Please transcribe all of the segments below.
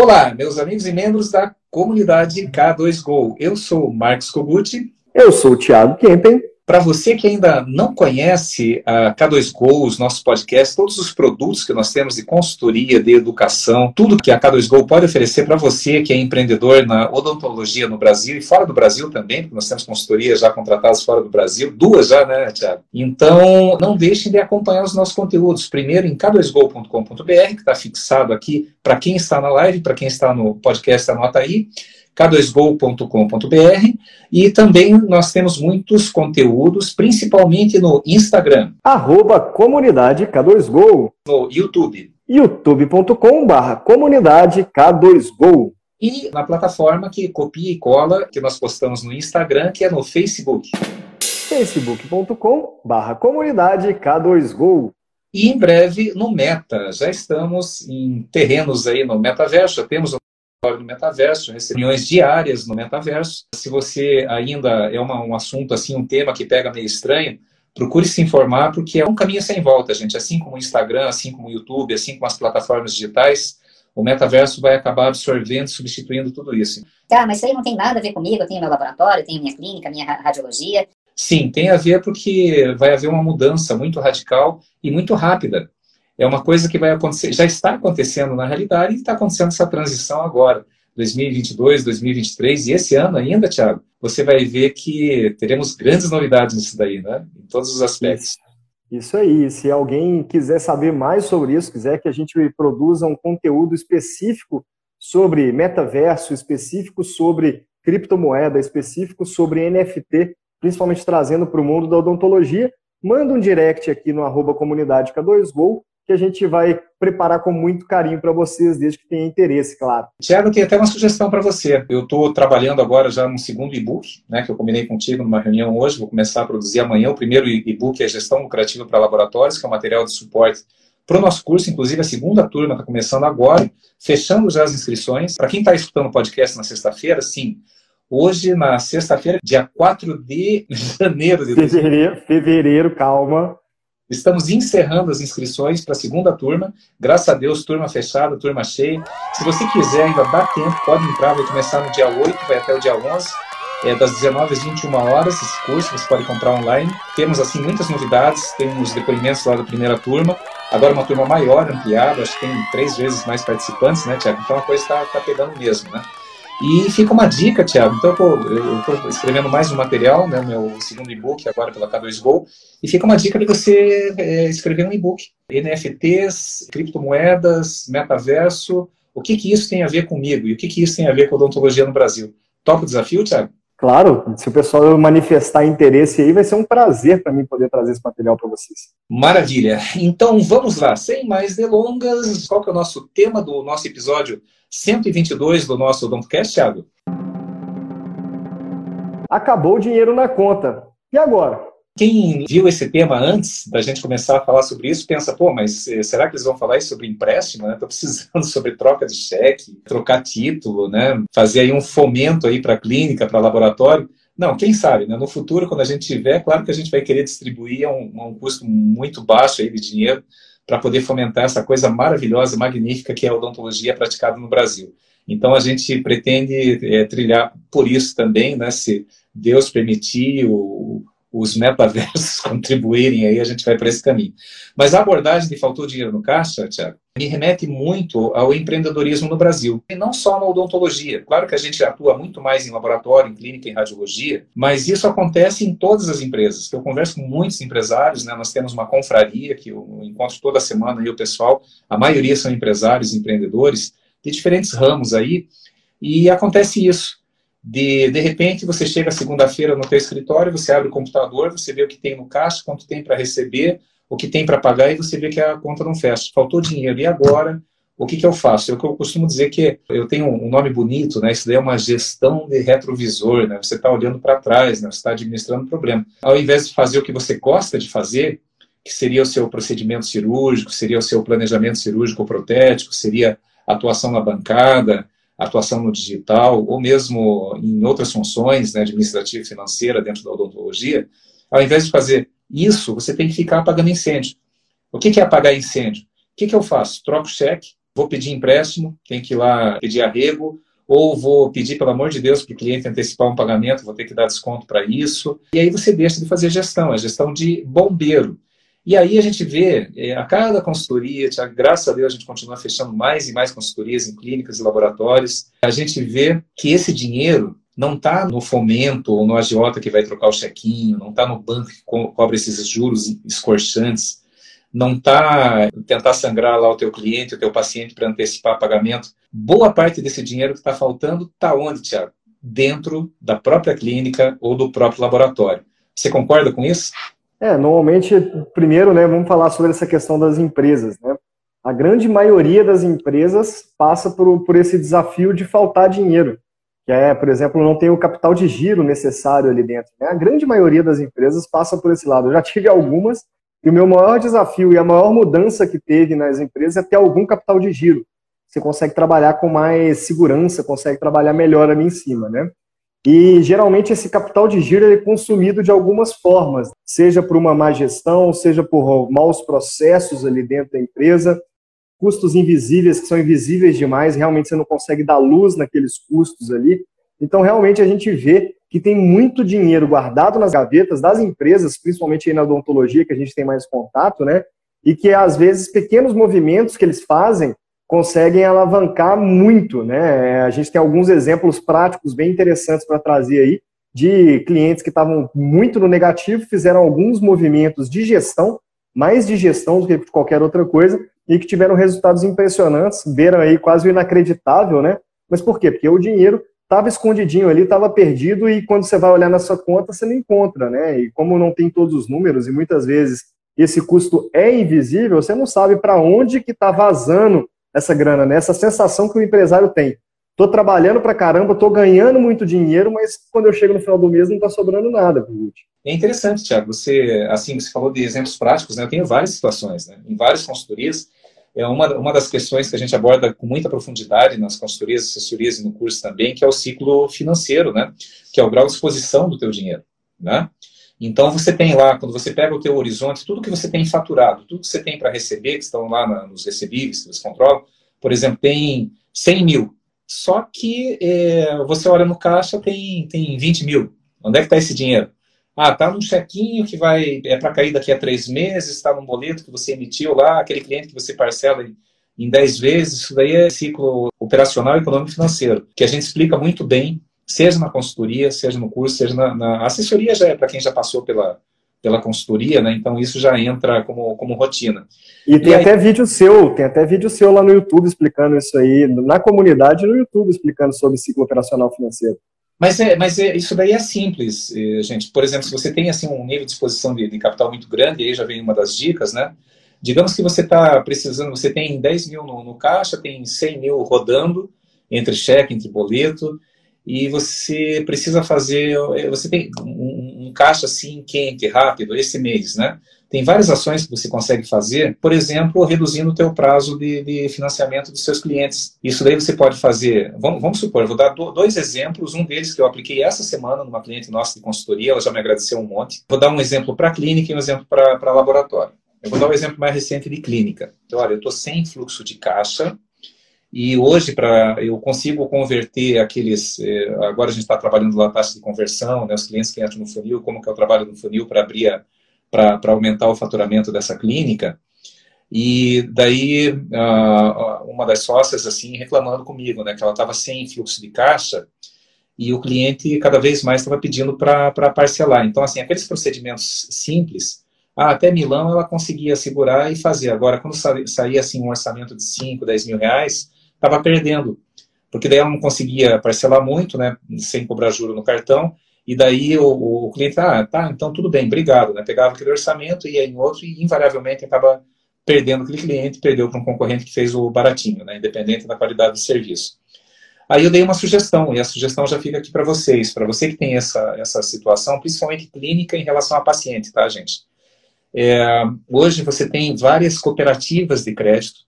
Olá, meus amigos e membros da comunidade K2Go. Eu sou o Marcos Koguchi. Eu sou o Thiago Kempen. Para você que ainda não conhece a K2Go, os nossos podcasts, todos os produtos que nós temos de consultoria, de educação, tudo que a K2Go pode oferecer para você que é empreendedor na odontologia no Brasil e fora do Brasil também, porque nós temos consultorias já contratadas fora do Brasil, duas já, né, Tiago? Então, não deixem de acompanhar os nossos conteúdos. Primeiro em k2go.com.br, que está fixado aqui para quem está na live, para quem está no podcast, anota aí k2go.com.br e também nós temos muitos conteúdos, principalmente no Instagram. Arroba comunidade K2Go. No YouTube. youtube.com barra comunidade K2Go. E na plataforma que copia e cola, que nós postamos no Instagram, que é no Facebook. facebook.com barra comunidade K2Go. E em breve no Meta. Já estamos em terrenos aí no metaverso, já temos no metaverso, reuniões diárias no metaverso. Se você ainda é uma, um assunto assim, um tema que pega meio estranho, procure se informar porque é um caminho sem volta, gente. Assim como o Instagram, assim como o YouTube, assim como as plataformas digitais, o metaverso vai acabar absorvendo, substituindo tudo isso. Tá, mas isso aí não tem nada a ver comigo. Eu tenho meu laboratório, tenho minha clínica, minha radiologia. Sim, tem a ver porque vai haver uma mudança muito radical e muito rápida é uma coisa que vai acontecer, já está acontecendo na realidade e está acontecendo essa transição agora, 2022, 2023 e esse ano ainda, Thiago, você vai ver que teremos grandes novidades nisso daí, né? Em todos os aspectos. Isso aí. Se alguém quiser saber mais sobre isso, quiser que a gente produza um conteúdo específico sobre metaverso, específico sobre criptomoeda, específico sobre NFT, principalmente trazendo para o mundo da odontologia, manda um direct aqui no arroba comunidade K2Go que a gente vai preparar com muito carinho para vocês, desde que tenha interesse, claro. Tiago, tem até uma sugestão para você. Eu estou trabalhando agora já no segundo e-book, né, que eu combinei contigo numa reunião hoje, vou começar a produzir amanhã. O primeiro e-book é Gestão Lucrativa para Laboratórios, que é um material de suporte para o nosso curso, inclusive a segunda turma está começando agora, fechando já as inscrições. Para quem está escutando o podcast na sexta-feira, sim, Hoje, na sexta-feira, dia 4 de janeiro de fevereiro, fevereiro, calma. Estamos encerrando as inscrições para a segunda turma. Graças a Deus, turma fechada, turma cheia. Se você quiser, ainda dá tempo, pode entrar. Vai começar no dia 8, vai até o dia 11. É, das 19 às 21 horas, esse curso você pode comprar online. Temos, assim, muitas novidades. Temos depoimentos lá da primeira turma. Agora uma turma maior, ampliada. Acho que tem três vezes mais participantes, né, Tiago? Então a coisa está tá pegando mesmo, né? E fica uma dica, Thiago. Então, eu estou escrevendo mais um material, né, meu segundo e-book, agora pela K2Go, e fica uma dica de você é, escrever um e-book. NFTs, criptomoedas, metaverso, o que, que isso tem a ver comigo e o que, que isso tem a ver com odontologia no Brasil? Topa o desafio, Thiago? Claro, se o pessoal manifestar interesse aí, vai ser um prazer para mim poder trazer esse material para vocês. Maravilha. Então vamos lá, sem mais delongas, qual que é o nosso tema do nosso episódio 122 do nosso Odontocast, Thiago? Acabou o dinheiro na conta. E agora? Quem viu esse tema antes da gente começar a falar sobre isso, pensa, pô, mas eh, será que eles vão falar sobre empréstimo? Estou né? precisando sobre troca de cheque, trocar título, né? fazer aí um fomento aí para clínica, para laboratório. Não, quem sabe, né? No futuro, quando a gente tiver, claro que a gente vai querer distribuir a um, a um custo muito baixo aí de dinheiro para poder fomentar essa coisa maravilhosa, magnífica que é a odontologia praticada no Brasil. Então a gente pretende é, trilhar por isso também, né? Se Deus permitir, o, os metaversos contribuírem aí, a gente vai para esse caminho. Mas a abordagem de faltou dinheiro no caixa, Tiago, me remete muito ao empreendedorismo no Brasil. E não só na odontologia. Claro que a gente atua muito mais em laboratório, em clínica, em radiologia, mas isso acontece em todas as empresas. Eu converso com muitos empresários, né? nós temos uma confraria que eu encontro toda semana aí o pessoal, a maioria são empresários, empreendedores, de diferentes ramos aí, e acontece isso. De, de repente, você chega segunda-feira no teu escritório, você abre o computador, você vê o que tem no caixa, quanto tem para receber, o que tem para pagar, e você vê que a conta não fecha. Faltou dinheiro. E agora? O que, que eu faço? É que eu costumo dizer que eu tenho um nome bonito, né? Isso daí é uma gestão de retrovisor, né? Você está olhando para trás, né? Você está administrando o problema. Ao invés de fazer o que você gosta de fazer, que seria o seu procedimento cirúrgico, seria o seu planejamento cirúrgico protético, seria atuação na bancada, atuação no digital, ou mesmo em outras funções né, administrativa e financeira dentro da odontologia, ao invés de fazer isso, você tem que ficar apagando incêndio. O que é apagar incêndio? O que, eu faço? Troco cheque, vou pedir empréstimo, tem que ir lá pedir arrego, ou vou pedir, pelo amor de Deus, para o cliente antecipar um pagamento, vou ter que dar desconto para isso. E aí você deixa de fazer gestão, a gestão de bombeiro. E aí a gente vê, é, a cada consultoria, graças a Deus a gente continua fechando mais e mais consultorias em clínicas e laboratórios, a gente vê que esse dinheiro não está no fomento ou no agiota que vai trocar o chequinho, não está no banco que co cobra esses juros escorchantes, não está tentar sangrar lá o teu cliente, o teu paciente para antecipar pagamento. Boa parte desse dinheiro que está faltando está onde, Tiago? Dentro da própria clínica ou do próprio laboratório. Você concorda com isso? É, normalmente, primeiro, né, vamos falar sobre essa questão das empresas, né? A grande maioria das empresas passa por, por esse desafio de faltar dinheiro, que é, por exemplo, não tem o capital de giro necessário ali dentro. Né? A grande maioria das empresas passa por esse lado. Eu já tive algumas, e o meu maior desafio e a maior mudança que teve nas empresas é ter algum capital de giro. Você consegue trabalhar com mais segurança, consegue trabalhar melhor ali em cima, né? E geralmente esse capital de giro é consumido de algumas formas, seja por uma má gestão, seja por maus processos ali dentro da empresa, custos invisíveis que são invisíveis demais, realmente você não consegue dar luz naqueles custos ali. Então realmente a gente vê que tem muito dinheiro guardado nas gavetas das empresas, principalmente aí na odontologia, que a gente tem mais contato, né? E que às vezes pequenos movimentos que eles fazem conseguem alavancar muito, né? A gente tem alguns exemplos práticos bem interessantes para trazer aí de clientes que estavam muito no negativo, fizeram alguns movimentos de gestão, mais de gestão do que de qualquer outra coisa, e que tiveram resultados impressionantes, beiram aí quase inacreditável, né? Mas por quê? Porque o dinheiro estava escondidinho ali, estava perdido, e quando você vai olhar na sua conta, você não encontra, né? E como não tem todos os números, e muitas vezes esse custo é invisível, você não sabe para onde que está vazando essa grana, né? Essa sensação que o empresário tem. Tô trabalhando para caramba, tô ganhando muito dinheiro, mas quando eu chego no final do mês não está sobrando nada. É interessante, Tiago. Você, assim, você falou de exemplos práticos, né? Eu tenho várias situações, né? Em várias consultorias, é uma, uma das questões que a gente aborda com muita profundidade nas consultorias, assessorias e no curso também, que é o ciclo financeiro, né? Que é o grau de exposição do teu dinheiro, né? Então você tem lá, quando você pega o teu horizonte, tudo que você tem faturado, tudo que você tem para receber, que estão lá nos recebíveis, que você controla, por exemplo, tem 100 mil. Só que é, você olha no caixa, tem, tem 20 mil. Onde é que está esse dinheiro? Ah, tá num chequinho que vai é para cair daqui a três meses, está num boleto que você emitiu lá, aquele cliente que você parcela em, em 10 vezes, isso daí é ciclo operacional, econômico e financeiro, que a gente explica muito bem seja na consultoria, seja no curso, seja na, na assessoria já é para quem já passou pela, pela consultoria, né? Então isso já entra como, como rotina. E tem e até vídeo seu, tem até vídeo seu lá no YouTube explicando isso aí, na comunidade no YouTube explicando sobre ciclo operacional financeiro. Mas, é, mas é, isso daí é simples, eh, gente. Por exemplo, se você tem assim um nível de exposição de, de capital muito grande, aí já vem uma das dicas, né? Digamos que você está precisando, você tem 10 mil no, no caixa, tem 100 mil rodando, entre cheque, entre boleto, e você precisa fazer, você tem um, um, caixa assim quente, rápido, esse mês, né? Tem várias ações que você consegue fazer, por exemplo, reduzindo o teu prazo de, de financiamento dos seus clientes. Isso daí você pode fazer, vamos, vamos supor, vou dar dois exemplos, um deles que eu apliquei essa semana numa cliente nossa de consultoria, ela já me agradeceu um monte. Vou dar um exemplo para clínica e um exemplo para laboratório. Eu vou dar um exemplo mais recente de clínica. Então, olha, eu estou sem fluxo de caixa, e hoje, para eu consigo converter aqueles. Eh, agora a gente está trabalhando lá a taxa de conversão, né, os clientes que entram no funil, como que é o trabalho no funil para abrir, para aumentar o faturamento dessa clínica. E daí, uma das sócias, assim, reclamando comigo, né, que ela estava sem fluxo de caixa e o cliente cada vez mais estava pedindo para parcelar. Então, assim, aqueles procedimentos simples, ah, até Milão ela conseguia segurar e fazer. Agora, quando saía assim, um orçamento de 5, 10 mil reais, estava perdendo, porque daí ela não conseguia parcelar muito, né, sem cobrar juro no cartão, e daí o, o cliente, ah, tá, então tudo bem, obrigado, né, pegava aquele orçamento ia em outro e invariavelmente acaba perdendo aquele cliente, perdeu para um concorrente que fez o baratinho, né, independente da qualidade do serviço. Aí eu dei uma sugestão, e a sugestão já fica aqui para vocês, para você que tem essa, essa situação, principalmente clínica em relação a paciente, tá, gente? É, hoje você tem várias cooperativas de crédito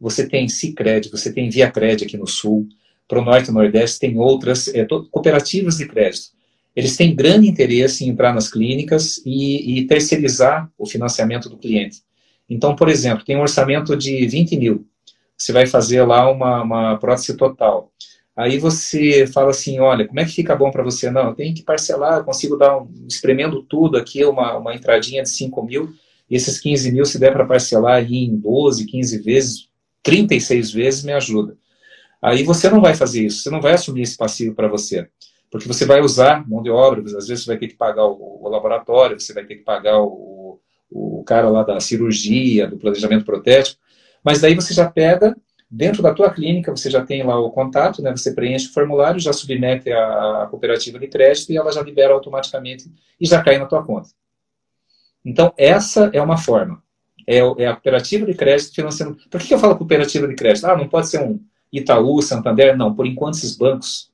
você tem Cicred, você tem Via Cred aqui no Sul, para o Norte e Nordeste tem outras é, cooperativas de crédito. Eles têm grande interesse em entrar nas clínicas e, e, terceirizar o financiamento do cliente. Então, por exemplo, tem um orçamento de 20 mil. você vai fazer lá uma, uma prótese total. Aí você fala assim, olha, como é que fica bom para você? Não, tem que parcelar, eu consigo dar, um, espremendo tudo aqui, uma, uma entradinha de 5 mil, e esses 15 mil, se der para parcelar aí em 12, 15 vezes, 36 vezes, me ajuda. Aí você não vai fazer isso, você não vai assumir esse passivo para você, porque você vai usar mão de obra, às vezes você vai ter que pagar o, o laboratório, você vai ter que pagar o, o cara lá da cirurgia, do planejamento protético, mas daí você já pega Dentro da tua clínica, você já tem lá o contato, né? Você preenche o formulário, já submete a, cooperativa de crédito e ela já libera automaticamente e já cai na tua conta. Então, essa é uma forma. É, é a cooperativa de crédito financiando. Por que, eu falo cooperativa de crédito? Ah, não pode ser um Itaú, Santander? Não, por enquanto esses bancos,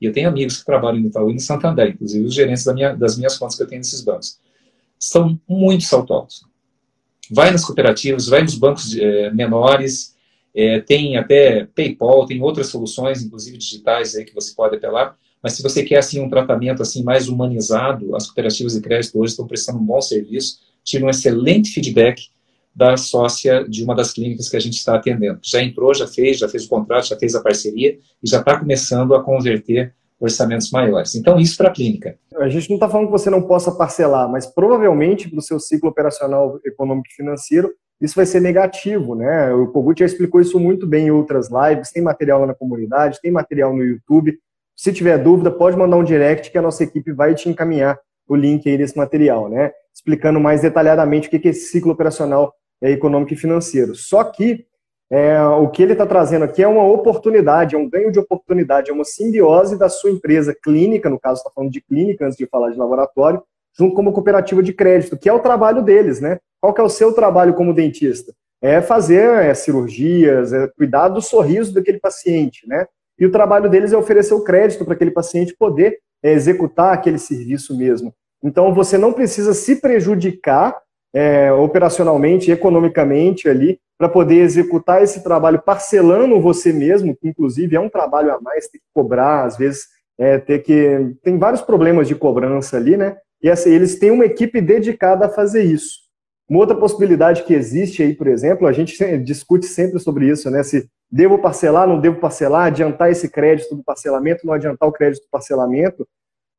e eu tenho amigos que trabalham no Itaú e no Santander, inclusive os gerentes da minha, das minhas contas que eu tenho nesses bancos, são muito saltosos. Vai nas cooperativas, vai nos bancos é, menores, é, tem até PayPal, tem outras soluções, inclusive digitais, aí, que você pode apelar. Mas se você quer assim um tratamento assim mais humanizado, as cooperativas de crédito hoje estão prestando um bom serviço. Tive um excelente feedback da sócia de uma das clínicas que a gente está atendendo. Já entrou, já fez, já fez o contrato, já fez a parceria e já está começando a converter orçamentos maiores. Então, isso para a clínica. A gente não está falando que você não possa parcelar, mas provavelmente para o seu ciclo operacional econômico e financeiro, isso vai ser negativo, né? O Kogut já explicou isso muito bem em outras lives, tem material lá na comunidade, tem material no YouTube. Se tiver dúvida, pode mandar um direct que a nossa equipe vai te encaminhar o link aí desse material, né? Explicando mais detalhadamente o que é esse ciclo operacional econômico e financeiro. Só que é, o que ele está trazendo aqui é uma oportunidade, é um ganho de oportunidade, é uma simbiose da sua empresa clínica, no caso está falando de clínica antes de falar de laboratório, junto com uma cooperativa de crédito, que é o trabalho deles, né? Qual que é o seu trabalho como dentista? É fazer é, cirurgias, é cuidar do sorriso daquele paciente, né? E o trabalho deles é oferecer o crédito para aquele paciente poder é, executar aquele serviço mesmo. Então, você não precisa se prejudicar é, operacionalmente, economicamente ali, para poder executar esse trabalho parcelando você mesmo, que inclusive é um trabalho a mais, ter que cobrar, às vezes, é, ter que. Tem vários problemas de cobrança ali, né? E assim, eles têm uma equipe dedicada a fazer isso. Uma outra possibilidade que existe aí, por exemplo, a gente discute sempre sobre isso, né? Se devo parcelar, não devo parcelar, adiantar esse crédito do parcelamento, não adiantar o crédito do parcelamento.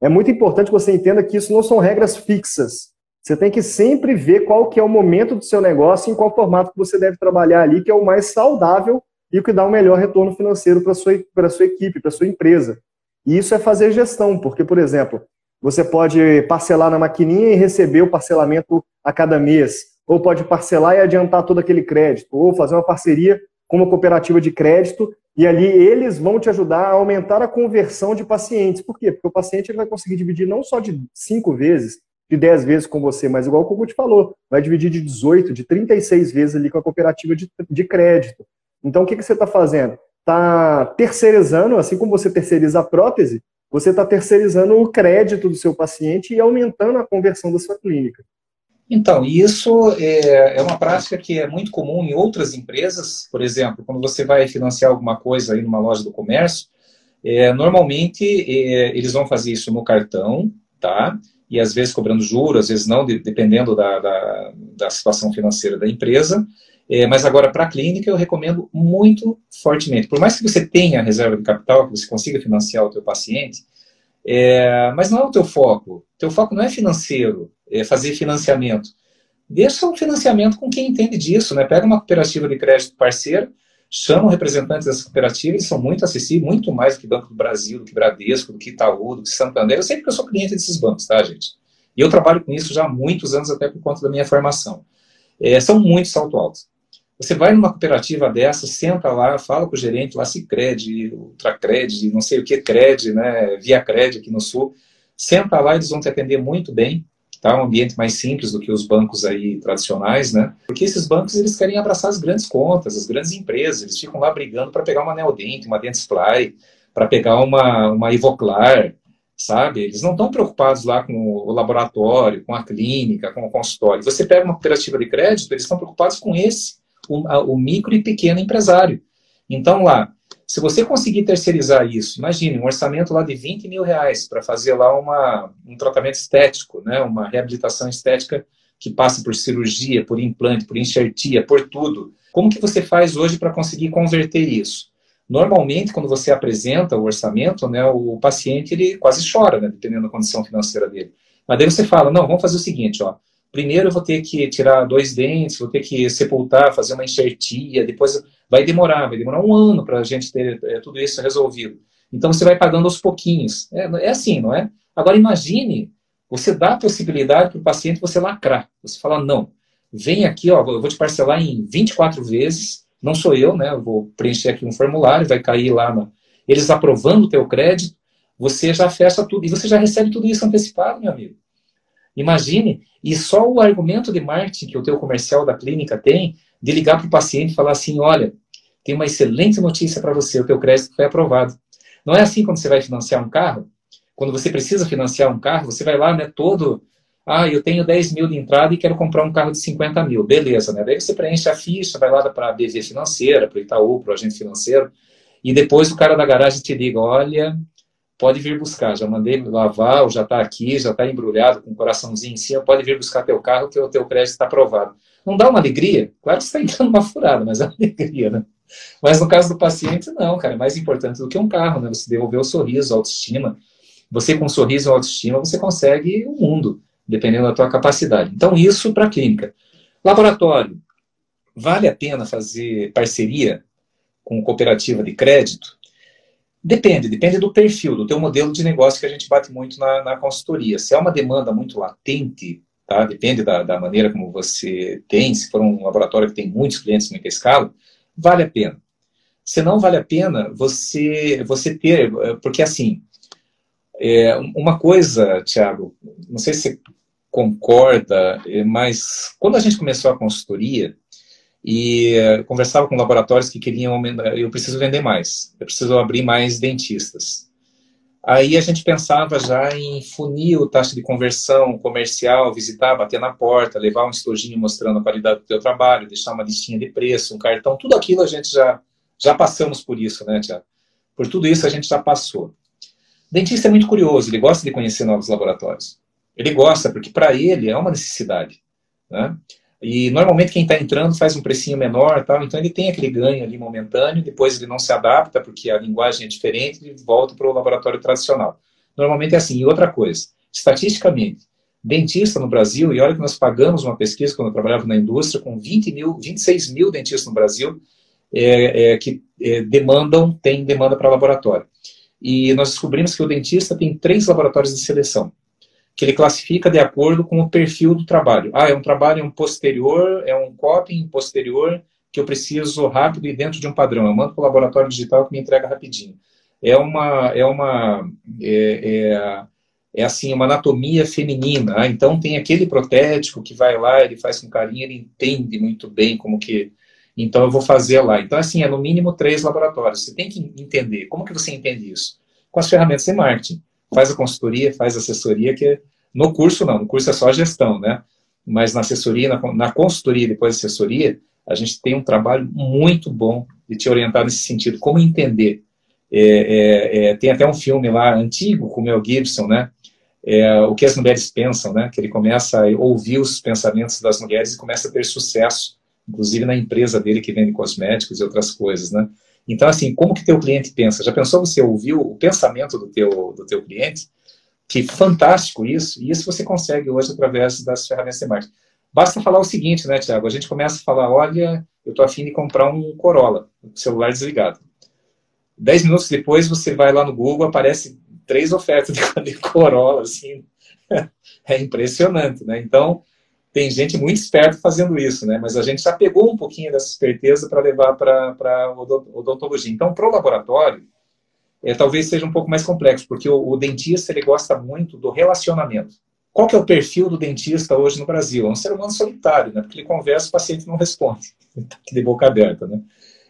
É muito importante que você entenda que isso não são regras fixas. Você tem que sempre ver qual que é o momento do seu negócio e em qual formato que você deve trabalhar ali, que é o mais saudável e o que dá o melhor retorno financeiro para a sua, sua equipe, para a sua empresa. E isso é fazer gestão, porque, por exemplo, você pode parcelar na maquininha e receber o parcelamento a cada mês, ou pode parcelar e adiantar todo aquele crédito, ou fazer uma parceria com uma cooperativa de crédito e ali eles vão te ajudar a aumentar a conversão de pacientes. Por quê? Porque o paciente ele vai conseguir dividir não só de cinco vezes, de 10 vezes com você, mas igual o Kogut te falou, vai dividir de 18, de 36 vezes ali com a cooperativa de, de crédito. Então, o que, que você está fazendo? Está terceirizando, assim como você terceiriza a prótese, você está terceirizando o crédito do seu paciente e aumentando a conversão da sua clínica. Então, isso é, é, uma prática que é muito comum em outras empresas. Por exemplo, quando você vai financiar alguma coisa aí numa loja do comércio, é, normalmente é, eles vão fazer isso no cartão, tá? E às vezes cobrando juros, às vezes não, dependendo da, da, da situação financeira da empresa. É, mas agora, para a clínica, eu recomendo muito fortemente. Por mais que você tenha reserva de capital, que você consiga financiar o teu paciente, é, mas não é o teu foco. O teu foco não é financeiro, é fazer financiamento. Deixa o financiamento com quem entende disso, né? Pega uma cooperativa de crédito parceira, chama representantes dessa cooperativa, eles são muito acessíveis, muito mais do que Banco do Brasil, do que Bradesco, do que Itaú, do que Santander. Eu sei porque eu sou cliente desses bancos, tá, gente? E eu trabalho com isso já há muitos anos, até por conta da minha formação. É, são muito salto altos. Você vai numa cooperativa dessa, senta lá, fala com o gerente lá, Cicred, Ultracred, não sei o que, Cred, né, Via Cred aqui no Sul. Senta lá, eles vão te atender muito bem, tá? Um ambiente mais simples do que os bancos aí tradicionais, né? Porque esses bancos, eles querem abraçar as grandes contas, as grandes empresas, eles ficam lá brigando para pegar uma Neodent, uma Dentsply, para pegar uma, uma Ivoclar, sabe? Eles não estão preocupados lá com o laboratório, com a clínica, com o consultório. Você pega uma cooperativa de crédito, eles estão preocupados com esse o, o micro e pequeno empresário. Então, lá, se você conseguir terceirizar isso, imagine um orçamento lá de 20 mil reais para fazer lá uma, um tratamento estético, né, uma reabilitação estética que passa por cirurgia, por implante, por enxertia, por tudo. Como que você faz hoje para conseguir converter isso? Normalmente, quando você apresenta o orçamento, né, o paciente ele quase chora, né, dependendo da condição financeira dele. Mas daí você fala, não, vamos fazer o seguinte, ó, primeiro eu vou ter que tirar dois dentes, vou ter que sepultar, fazer uma enxertia, depois vai demorar, vai demorar um ano para a gente ter é, tudo isso resolvido. Então você vai pagando aos pouquinhos. É, é assim, não é? Agora imagine, você dá a possibilidade para o paciente você lacrar. Você fala, não, vem aqui, ó, eu vou te parcelar em 24 vezes, não sou eu, né? Eu vou preencher aqui um formulário, vai cair lá, eles aprovando o teu crédito, você já fecha tudo, e você já recebe tudo isso antecipado, meu amigo. Imagine, e só o argumento de marketing que o teu comercial da clínica tem, de ligar para o paciente e falar assim, olha, tem uma excelente notícia para você, o teu crédito foi aprovado. Não é assim quando você vai financiar um carro? Quando você precisa financiar um carro, você vai lá, né, todo, ah, eu tenho 10 mil de entrada e quero comprar um carro de 50 mil. Beleza, né? Daí você preenche a ficha, vai lá para a BV Financeira, para o Itaú, para o agente financeiro, e depois o cara da garagem te liga, olha, pode vir buscar, já mandei lavar, já está aqui, já está embrulhado com um coraçãozinho em cima, pode vir buscar teu carro que o teu crédito está aprovado. Não dá uma alegria? Claro que está entrando uma furada, mas é uma alegria, né? Mas no caso do paciente, não, cara, é mais importante do que um carro, né? Você devolver o sorriso, a autoestima. Você com um sorriso e autoestima, você consegue o mundo, dependendo da tua capacidade. Então, isso para a clínica. Laboratório. Vale a pena fazer parceria com cooperativa de crédito? Depende, depende do perfil, do teu modelo de negócio que a gente bate muito na, na consultoria. Se é uma demanda muito latente, tá? depende da, da maneira como você tem, se for um laboratório que tem muitos clientes, muita escala, vale a pena. Se não vale a pena, você, você ter, porque assim, é, uma coisa, Tiago, não sei se você concorda, mas quando a gente começou a consultoria, e uh, conversava com laboratórios que queriam aumentar, eu preciso vender mais, eu preciso abrir mais dentistas. Aí a gente pensava já em funil, taxa de conversão comercial, visitar, bater na porta, levar um estojinho mostrando a qualidade do teu trabalho, deixar uma listinha de preço, um cartão, tudo aquilo a gente já, já passamos por isso, né, Tiago? Por tudo isso a gente já passou. dentista é muito curioso, ele gosta de conhecer novos laboratórios. Ele gosta, porque para ele é uma necessidade. Né? E normalmente quem está entrando faz um precinho menor, tal, então ele tem aquele ganho ali momentâneo, depois ele não se adapta porque a linguagem é diferente e volta para o laboratório tradicional. Normalmente é assim. E outra coisa, estatisticamente, dentista no Brasil, e olha que nós pagamos uma pesquisa quando eu trabalhava na indústria, com 20 mil, 26 mil dentistas no Brasil é, é, que é, demandam, tem demanda para laboratório. E nós descobrimos que o dentista tem três laboratórios de seleção que ele classifica de acordo com o perfil do trabalho. Ah, é um trabalho um posterior, é um coping posterior que eu preciso rápido e dentro de um padrão. Eu mando para o laboratório digital que me entrega rapidinho. É uma, é uma, é, é, é assim, uma anatomia feminina. Ah, então tem aquele protético que vai lá, ele faz com carinho, ele entende muito bem como que então eu vou fazer lá. Então, assim, é no mínimo três laboratórios. Você tem que entender. Como que você entende isso? Com as ferramentas de marketing faz a consultoria, faz a assessoria, que no curso não, no curso é só a gestão, né? Mas na assessoria, na, na consultoria, depois da assessoria, a gente tem um trabalho muito bom de te orientar nesse sentido, como entender. É, é, é, tem até um filme lá antigo com o Mel Gibson, né? É, o que as mulheres pensam, né? Que ele começa a ouvir os pensamentos das mulheres e começa a ter sucesso, inclusive na empresa dele que vende cosméticos e outras coisas, né? Então, assim, como que teu cliente pensa? Já pensou você ouviu o pensamento do teu, do teu cliente? Que fantástico isso, e isso você consegue hoje através das ferramentas de marketing. Basta falar o seguinte, né, Tiago? A gente começa a falar, olha, eu estou afim de comprar um Corolla, celular desligado. Dez minutos depois, você vai lá no Google, aparece três ofertas de Corolla, assim. É impressionante, né? Então, tem gente muito esperta fazendo isso, né? Mas a gente já pegou um pouquinho dessa esperteza para levar para odontologia. Então, para o laboratório, é, talvez seja um pouco mais complexo, porque o, o, dentista ele gosta muito do relacionamento. Qual que é o perfil do dentista hoje no Brasil? É um ser humano solitário, né? Porque ele conversa, o paciente não responde. Está de boca aberta, né?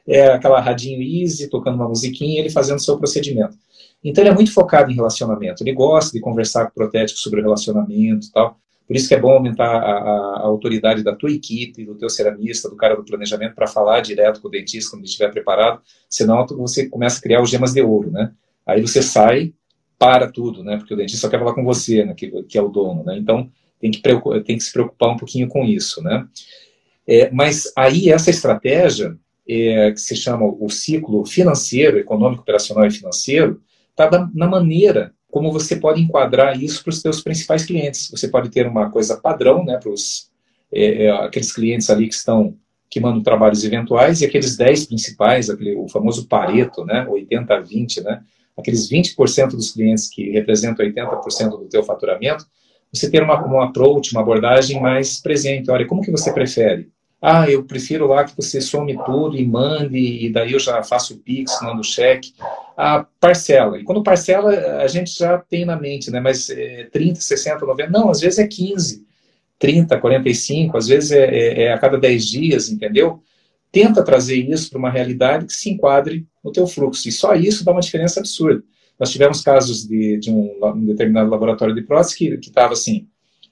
É aquela radinho easy, tocando uma musiquinha, ele fazendo seu procedimento. Então, ele é muito focado em relacionamento. Ele gosta de conversar com o protético sobre relacionamento e tal. Por isso que é bom aumentar a, a, a autoridade da tua equipe, do teu ceramista, do cara do planejamento, para falar direto com o dentista quando ele estiver preparado, senão você começa a criar os gemas de ouro, né? Aí você sai, para tudo, né? Porque o dentista só quer falar com você, né? Que, que é o dono, né? Então, tem que, tem que se preocupar um pouquinho com isso, né? É, mas aí essa estratégia, é, que se chama o ciclo financeiro, econômico, operacional e financeiro, está na maneira como você pode enquadrar isso para os seus principais clientes. Você pode ter uma coisa padrão né, para os, é, é, aqueles clientes ali que estão que mandam trabalhos eventuais e aqueles 10 principais, aquele, o famoso Pareto, né, 80-20, né, aqueles 20% dos clientes que representam 80% do teu faturamento, você ter uma, um approach, uma abordagem mais presente. Olha, como que você prefere? Ah, eu prefiro lá que você some tudo e mande, e daí eu já faço o Pix, mando o cheque. Ah, parcela. E quando parcela, a gente já tem na mente, né? Mas é 30, 60, 90. Não, às vezes é 15, 30, 45, às vezes é, é, é a cada 10 dias, entendeu? Tenta trazer isso para uma realidade que se enquadre no teu fluxo. E só isso dá uma diferença absurda. Nós tivemos casos de, de um, um, determinado laboratório de prótese que estava assim,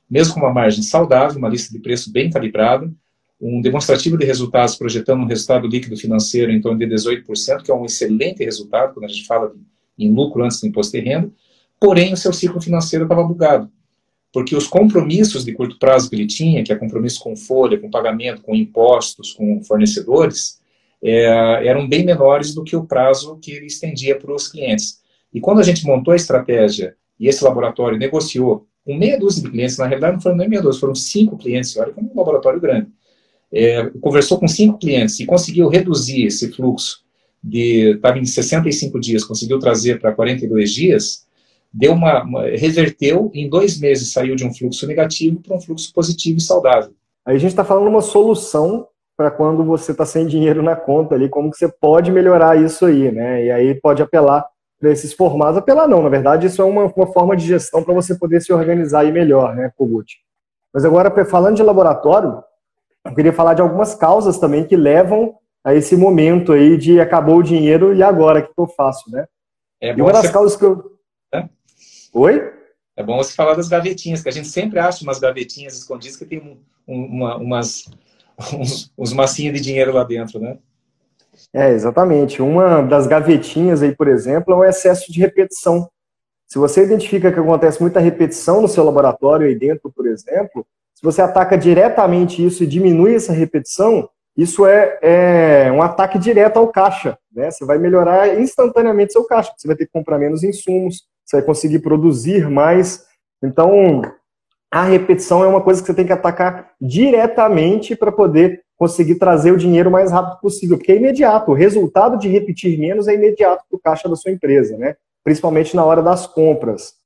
mesmo com uma margem saudável, uma lista de preço bem calibrada, um demonstrativo de resultados projetando um resultado líquido financeiro em torno de 18%, que é um excelente resultado quando a gente fala em lucro antes do imposto de renda, porém o seu ciclo financeiro estava bugado, porque os compromissos de curto prazo que ele tinha, que é compromisso com folha, com pagamento, com impostos, com fornecedores, é, eram bem menores do que o prazo que ele estendia para os clientes. E quando a gente montou a estratégia e esse laboratório negociou com meia dúzia de clientes, na realidade não foram nem meia dúzia, foram cinco clientes, olha como um laboratório grande, é, conversou com cinco clientes e conseguiu reduzir esse fluxo de estava em 65 dias, conseguiu trazer para 42 dias, deu uma, uma, reverteu em dois meses saiu de um fluxo negativo para um fluxo positivo e saudável. Aí a gente está falando uma solução para quando você está sem dinheiro na conta ali, como que você pode melhorar isso aí, né? E aí pode apelar para esses formatos, apelar não, na verdade isso é uma, uma forma de gestão para você poder se organizar aí melhor, né, Kogut? Mas agora, falando de laboratório, eu queria falar de algumas causas também que levam a esse momento aí de acabou o dinheiro e agora o que eu faço, né? É e uma das você... causas que eu... É? Oi? É bom você falar das gavetinhas, que a gente sempre acha umas gavetinhas escondidas que tem um, uma, umas, uns, uns massinhos de dinheiro lá dentro, né? É, exatamente. Uma das gavetinhas aí, por exemplo, é o excesso de repetição. Se você identifica que acontece muita repetição no seu laboratório aí dentro, por exemplo, se você ataca diretamente isso e diminui essa repetição, isso é, é um ataque direto ao caixa. Né? Você vai melhorar instantaneamente seu caixa. Você vai ter que comprar menos insumos, você vai conseguir produzir mais. Então, a repetição é uma coisa que você tem que atacar diretamente para poder conseguir trazer o dinheiro o mais rápido possível, porque é imediato. O resultado de repetir menos é imediato para o caixa da sua empresa, né? principalmente na hora das compras.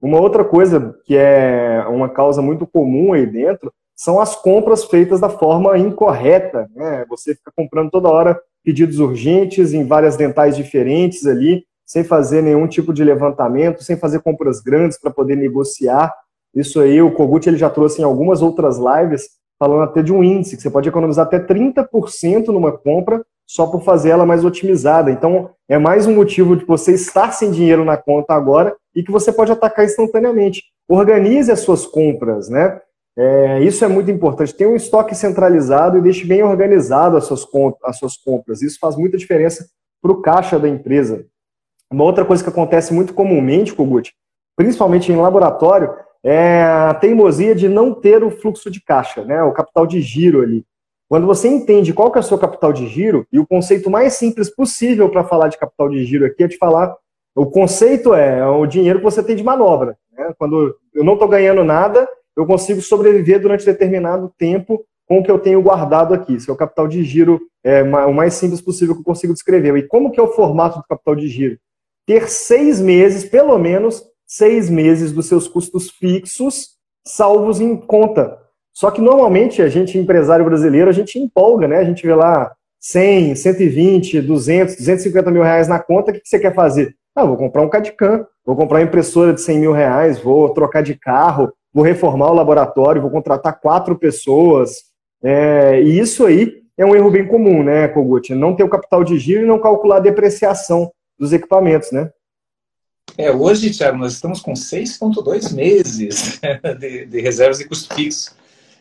Uma outra coisa que é uma causa muito comum aí dentro são as compras feitas da forma incorreta. Né? Você fica comprando toda hora pedidos urgentes em várias dentais diferentes ali, sem fazer nenhum tipo de levantamento, sem fazer compras grandes para poder negociar. Isso aí o Kogut ele já trouxe em algumas outras lives, falando até de um índice, que você pode economizar até 30% numa compra só por fazer ela mais otimizada. Então, é mais um motivo de você estar sem dinheiro na conta agora e que você pode atacar instantaneamente. Organize as suas compras, né? É, isso é muito importante. Tenha um estoque centralizado e deixe bem organizado as suas, as suas compras. Isso faz muita diferença para o caixa da empresa. Uma outra coisa que acontece muito comumente, Kogut, principalmente em laboratório, é a teimosia de não ter o fluxo de caixa, né? o capital de giro ali. Quando você entende qual que é o seu capital de giro, e o conceito mais simples possível para falar de capital de giro aqui é de falar, o conceito é, é o dinheiro que você tem de manobra. Né? Quando eu não estou ganhando nada, eu consigo sobreviver durante determinado tempo com o que eu tenho guardado aqui. Esse é o capital de giro, é, o mais simples possível que eu consigo descrever. E como que é o formato do capital de giro? Ter seis meses, pelo menos seis meses dos seus custos fixos salvos em conta. Só que normalmente a gente, empresário brasileiro, a gente empolga, né? A gente vê lá 100, 120, 200, 250 mil reais na conta, o que você quer fazer? Ah, vou comprar um CAD-CAM, vou comprar uma impressora de 100 mil reais, vou trocar de carro, vou reformar o laboratório, vou contratar quatro pessoas. É, e isso aí é um erro bem comum, né, Kogut? Não ter o capital de giro e não calcular a depreciação dos equipamentos, né? É, hoje, Tiago, nós estamos com 6,2 meses de, de reservas de custo fixo.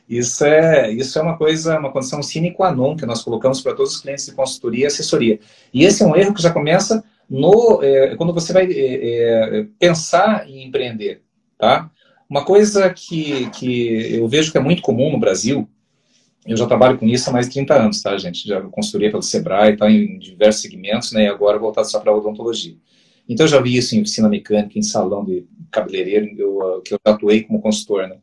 Isso é, isso é uma coisa, uma condição sine qua non que nós colocamos para todos os clientes de consultoria e assessoria. E esse é um erro que já começa no, é, quando você vai é, é, pensar em empreender. Tá? Uma coisa que, que eu vejo que é muito comum no Brasil Eu já trabalho com isso há mais de 30 anos, tá, gente? Já consultoria pelo Sebrae, tá em diversos segmentos, né? E agora voltado só para odontologia. Então, eu já vi isso em oficina mecânica, em salão de cabeleireiro, eu, que eu atuei como consultor, né?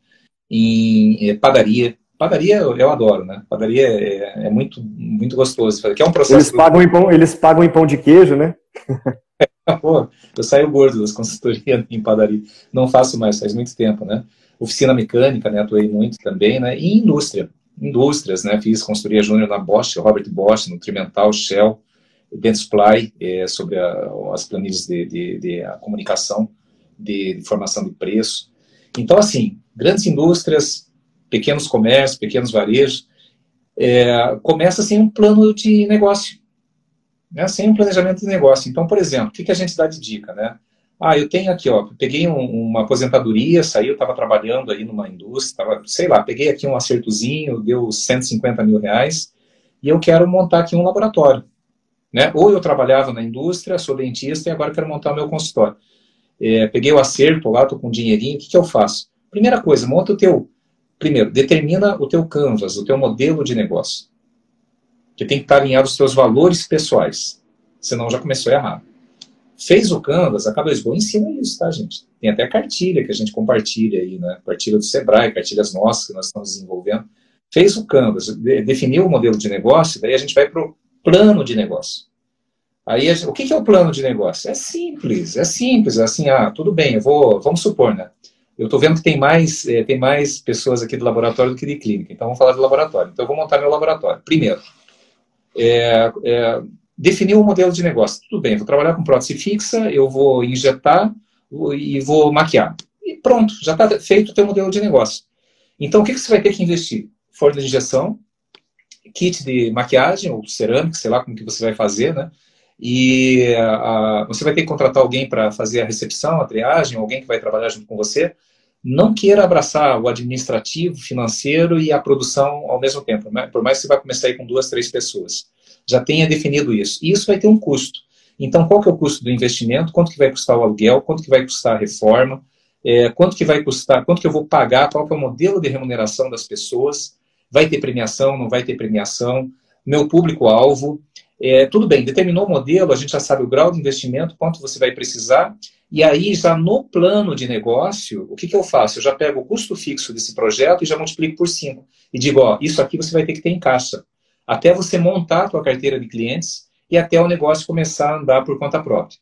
Em, em padaria. Padaria eu, adoro, né? Padaria é, é, muito, muito gostoso. Que é um processo... Eles pagam, em pão, eles pagam em pão de queijo, né? Pô, eu saio gordo das consultorias em padaria. Não faço mais, faz muito tempo, né? Oficina mecânica, né? Atuei muito também, né? E indústria. Indústrias, né? Fiz consultoria júnior na Bosch, Robert Bosch, Nutrimental, Shell, Dentsply, é, sobre a, as planilhas de, de, de comunicação, de, de formação de preço. Então, assim, grandes indústrias, pequenos comércios, pequenos varejos, é, começa sem um plano de negócio né, sem um planejamento de negócio. Então, por exemplo, o que, a gente dá de dica, né? Ah, eu tenho aqui, ó, peguei um, uma aposentadoria, saí, eu estava trabalhando aí numa indústria, tava, sei lá, peguei aqui um acertozinho, deu 150 mil reais, e eu quero montar aqui um laboratório. Né? Ou eu trabalhava na indústria, sou dentista e agora quero montar o meu consultório. É, peguei o acerto lá, estou com um dinheirinho, o que, que eu faço? Primeira coisa, monta o teu. Primeiro, determina o teu canvas, o teu modelo de negócio que tem que estar alinhado aos seus valores pessoais. Senão já começou errado. Fez o Canvas, a K2Go ensina isso, tá, gente? Tem até cartilha que a gente compartilha aí, né? Cartilha do Sebrae, cartilhas nossas que nós estamos desenvolvendo. Fez o Canvas, definiu o modelo de negócio, daí a gente vai para o plano de negócio. Aí, o que, é o plano de negócio? É simples, é simples. É assim, ah, tudo bem, eu vou, vamos supor, né? Eu estou vendo que tem mais, é, tem mais pessoas aqui do laboratório do que de clínica, então vamos falar do laboratório. Então eu vou montar meu laboratório. Primeiro, é, é, definir o modelo de negócio. Tudo bem, vou trabalhar com prótese fixa, eu vou injetar e vou maquiar. E pronto, já está feito o teu modelo de negócio. Então, o que, que você vai ter que investir? Forno de injeção, kit de maquiagem ou cerâmica, sei lá como que você vai fazer, né? E a, a, você vai ter que contratar alguém para fazer a recepção, a triagem, alguém que vai trabalhar junto com você não queira abraçar o administrativo, financeiro e a produção ao mesmo tempo, né? por mais que você vá começar aí com duas, três pessoas. Já tenha definido isso. E isso vai ter um custo. Então, qual que é o custo do investimento? Quanto que vai custar o aluguel? Quanto que vai custar a reforma? É, quanto que vai custar? Quanto que eu vou pagar? Qual que é o modelo de remuneração das pessoas? Vai ter premiação? Não vai ter premiação? Meu público-alvo? É, tudo bem, determinou o modelo, a gente já sabe o grau de investimento, quanto você vai precisar, e aí, já no plano de negócio, o que, que eu faço? Eu já pego o custo fixo desse projeto e já multiplico por 5. E digo, ó, isso aqui você vai ter que ter em caixa. Até você montar a tua carteira de clientes e até o negócio começar a andar por conta própria.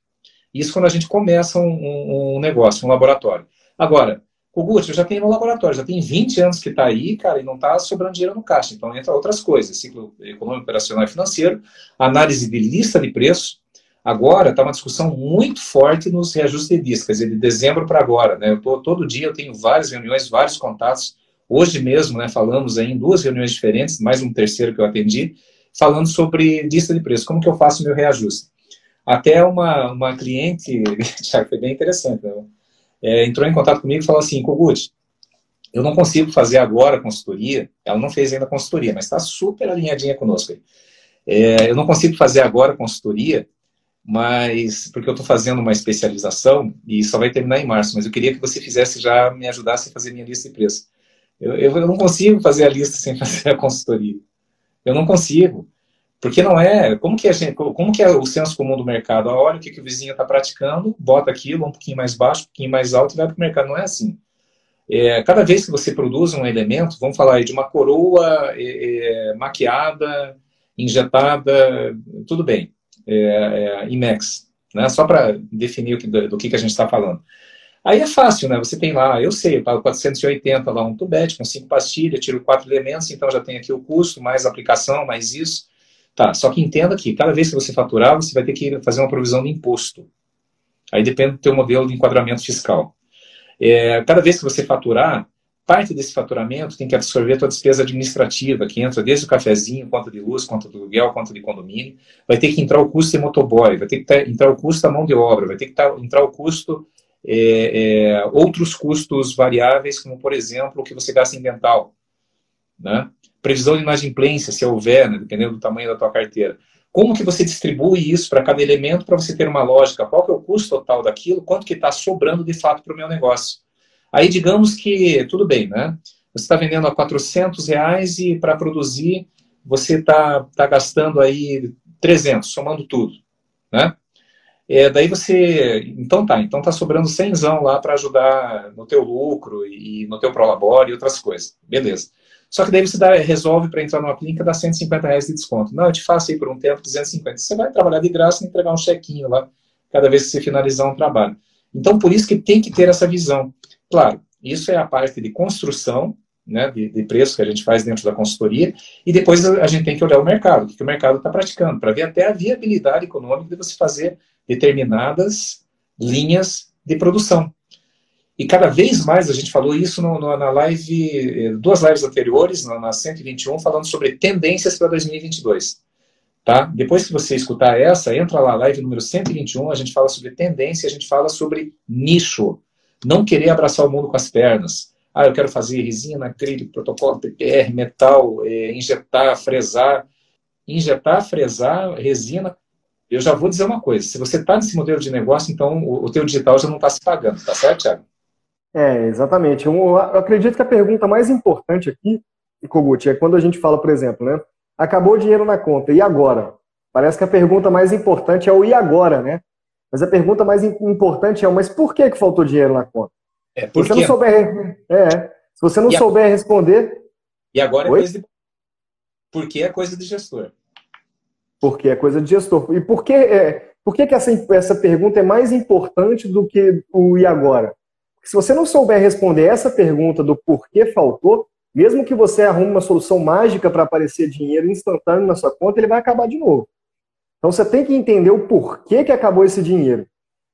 Isso quando a gente começa um, um, um negócio, um laboratório. Agora, Eu já tenho um laboratório, já tem 20 anos que está aí, cara, e não está sobrando dinheiro no caixa. Então, entra outras coisas, ciclo econômico, operacional e financeiro, análise de lista de preço, Agora está uma discussão muito forte nos reajustes de disco, quer dizer, de dezembro para agora. Né? Eu tô, todo dia eu tenho várias reuniões, vários contatos. Hoje mesmo, né, falamos aí em duas reuniões diferentes, mais um terceiro que eu atendi, falando sobre lista de preço, como que eu faço meu reajuste. Até uma, uma cliente, já foi bem interessante, né? É, entrou em contato comigo e falou assim, Kogut, eu não consigo fazer agora consultoria, ela não fez ainda consultoria, mas está super alinhadinha conosco. É, eu não consigo fazer agora consultoria mas porque eu estou fazendo uma especialização e só vai terminar em março, mas eu queria que você fizesse já, me ajudasse a fazer minha lista de preço. Eu, eu, eu não consigo fazer a lista sem fazer a consultoria. Eu não consigo. Porque não é. Como que, a gente, como que é o senso comum do mercado? Olha o que, que o vizinho está praticando, bota aquilo um pouquinho mais baixo, um pouquinho mais alto e vai para o mercado. Não é assim. É, cada vez que você produz um elemento, vamos falar aí de uma coroa é, é, maquiada, injetada, tudo bem é, é, IMEX, né? só para definir que, do, do que, que a gente está falando. Aí é fácil, né? Você tem lá, eu sei, eu pago 480 lá um tubete com cinco pastilhas, tiro quatro elementos, então já tem aqui o custo, mais aplicação, mais isso. Tá, só que entenda que cada vez que você faturar, você vai ter que fazer uma provisão de imposto. Aí depende do teu modelo de enquadramento fiscal. É, cada vez que você faturar, parte desse faturamento tem que absorver a tua despesa administrativa, que entra desde o cafezinho, conta de luz, conta do aluguel, conta de condomínio, vai ter que entrar o custo de motoboy, vai ter que entrar o custo da mão de obra, vai ter que entrar o custo, é, é, outros custos variáveis, como, por exemplo, o que você gasta em dental, né? Previsão de inadimplência, se houver, né, dependendo do tamanho da tua carteira. Como que você distribui isso para cada elemento para você ter uma lógica? Qual que é o custo total daquilo? Quanto que está sobrando de fato para o meu negócio? Aí digamos que, tudo bem, né? você está vendendo a 400 reais e para produzir você está tá gastando aí 300, somando tudo, né? É, daí você, então tá, então tá sobrando 100 lá para ajudar no teu lucro e no teu prolabore e outras coisas, beleza. Só que daí você dá, resolve para entrar numa clínica dar 150 reais de desconto. Não, eu te faço aí por um tempo 250. Você vai trabalhar de graça e entregar um chequinho lá cada vez que você finalizar um trabalho. Então, por isso que tem que ter essa visão. Claro, isso é a parte de construção, né, de, de preço que a gente faz dentro da consultoria, e depois a, gente tem que olhar o mercado, o que o mercado está praticando, para ver até a viabilidade econômica de você fazer determinadas linhas de produção. E cada vez mais, a gente falou isso no, no, na live, duas lives anteriores, na, na 121, falando sobre tendências para 2022. Tá? Depois que você escutar essa, entra lá, live número 121, a gente fala sobre tendência, a gente fala sobre nicho. Não querer abraçar o mundo com as pernas. Ah, eu quero fazer resina, acrílico, protocolo, PPR, metal, é, injetar, fresar. Injetar, fresar, resina. Eu já vou dizer uma coisa. Se você está nesse modelo de negócio, então o, o teu digital já não está se pagando. Tá certo, Thiago? É, exatamente. Eu, acredito que a pergunta mais importante aqui, Kogut, é quando a gente fala, por exemplo, né? Acabou o dinheiro na conta, e agora? Parece que a pergunta mais importante é o e agora, né? Mas a pergunta mais importante é, mas por que, que faltou dinheiro na conta? É, se você não souber, é, se você não e souber a... responder. E agora é coisa de. Porque é coisa de gestor. Porque é coisa de gestor. E por que, é, por que, que essa, essa pergunta é mais importante do que o e agora? Se você não souber responder essa pergunta do porquê faltou, mesmo que você arrume uma solução mágica para aparecer dinheiro instantâneo na sua conta, ele vai acabar de novo. Então você tem que entender o porquê que acabou esse dinheiro.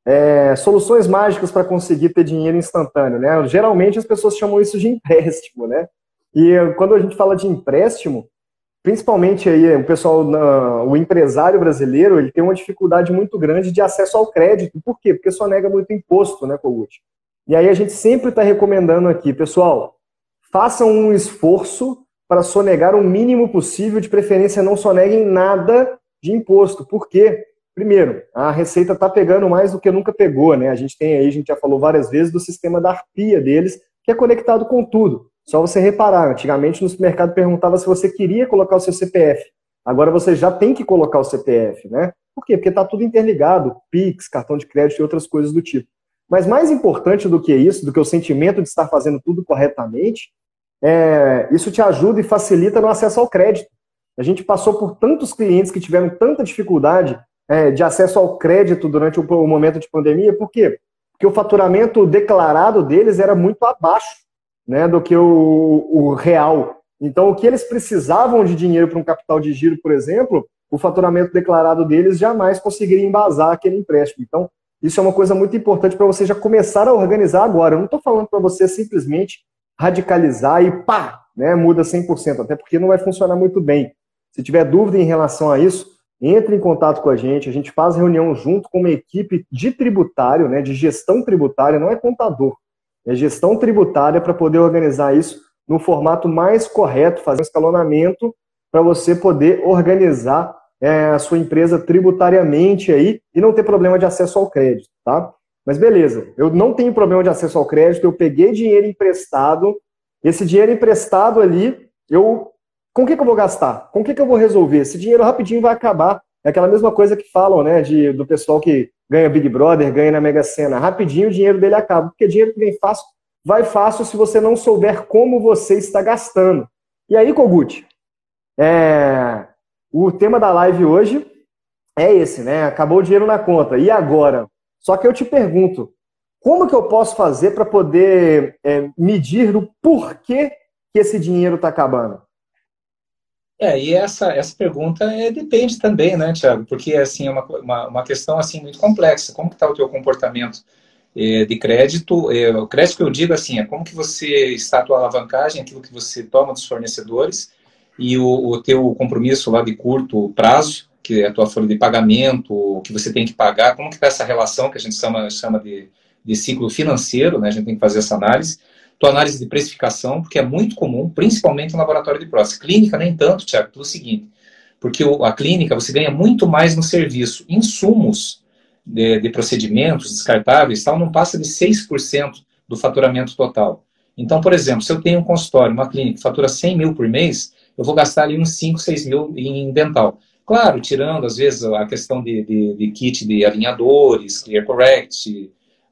É, soluções mágicas para conseguir ter dinheiro instantâneo, né? Geralmente as pessoas chamam isso de empréstimo, né? E quando a gente fala de empréstimo, principalmente aí o pessoal, o empresário brasileiro, ele tem uma dificuldade muito grande de acesso ao crédito. Por quê? Porque só nega muito imposto, né, Kogut? E aí a gente sempre está recomendando aqui, pessoal, façam um esforço para sonegar o mínimo possível, de preferência não soneguem nada de imposto. Por quê? Primeiro, a Receita está pegando mais do que nunca pegou, né? A gente tem aí, a gente já falou várias vezes do sistema da arpia deles, que é conectado com tudo. Só você reparar, antigamente no supermercado perguntava se você queria colocar o seu CPF. Agora você já tem que colocar o CPF, né? Por quê? Porque está tudo interligado, Pix, cartão de crédito e outras coisas do tipo. Mas mais importante do que isso, do que o sentimento de estar fazendo tudo corretamente, é, isso te ajuda e facilita no acesso ao crédito. A gente passou por tantos clientes que tiveram tanta dificuldade é, de acesso ao crédito durante o, o momento de pandemia, por quê? Porque o faturamento declarado deles era muito abaixo né, do que o, o real. Então, o que eles precisavam de dinheiro para um capital de giro, por exemplo, o faturamento declarado deles jamais conseguiria embasar aquele empréstimo. Então, isso é uma coisa muito importante para você já começar a organizar agora. Eu não estou falando para você simplesmente radicalizar e pá, né, muda 100%, até porque não vai funcionar muito bem. Se tiver dúvida em relação a isso, entre em contato com a gente, a gente faz reunião junto com uma equipe de tributário, né, de gestão tributária, não é contador, é gestão tributária para poder organizar isso no formato mais correto, fazer um escalonamento para você poder organizar é, a sua empresa tributariamente aí e não ter problema de acesso ao crédito, tá? Mas beleza, eu não tenho problema de acesso ao crédito, eu peguei dinheiro emprestado, esse dinheiro emprestado ali, eu com o que, que eu vou gastar? Com o que, que eu vou resolver? Esse dinheiro rapidinho vai acabar. É aquela mesma coisa que falam, né, de, do pessoal que ganha Big Brother, ganha na Mega Sena. Rapidinho o dinheiro dele acaba, porque dinheiro que vem fácil, vai fácil se você não souber como você está gastando. E aí, Kogut, é, o tema da live hoje é esse, né? Acabou o dinheiro na conta. E agora? Só que eu te pergunto, como que eu posso fazer para poder é, medir o porquê que esse dinheiro está acabando? É, e essa, essa pergunta é, depende também, né, Tiago? Porque, assim, é uma, uma, uma, questão, assim, muito complexa. Como está o teu comportamento é, de crédito? É, o crédito que eu digo, assim, é como que você está a tua alavancagem, aquilo que você toma dos fornecedores, e o, o teu compromisso lá de curto prazo, que é a tua folha de pagamento, o que você tem que pagar, como que está essa relação que a gente chama, chama de, de ciclo financeiro, né? A gente tem que fazer essa análise. Tua análise de precificação, porque é muito comum, principalmente no laboratório de próstata. Clínica, nem tanto, Tiago, pelo seguinte, porque a clínica você ganha muito mais no serviço. Insumos de, de procedimentos descartáveis tal, não passa de 6% do faturamento total. Então, por exemplo, se eu tenho um consultório, uma clínica que fatura 100 mil por mês, eu vou gastar ali uns 5, 6 mil em dental. Claro, tirando, às vezes, a questão de, de, de kit de alinhadores, Clear Correct,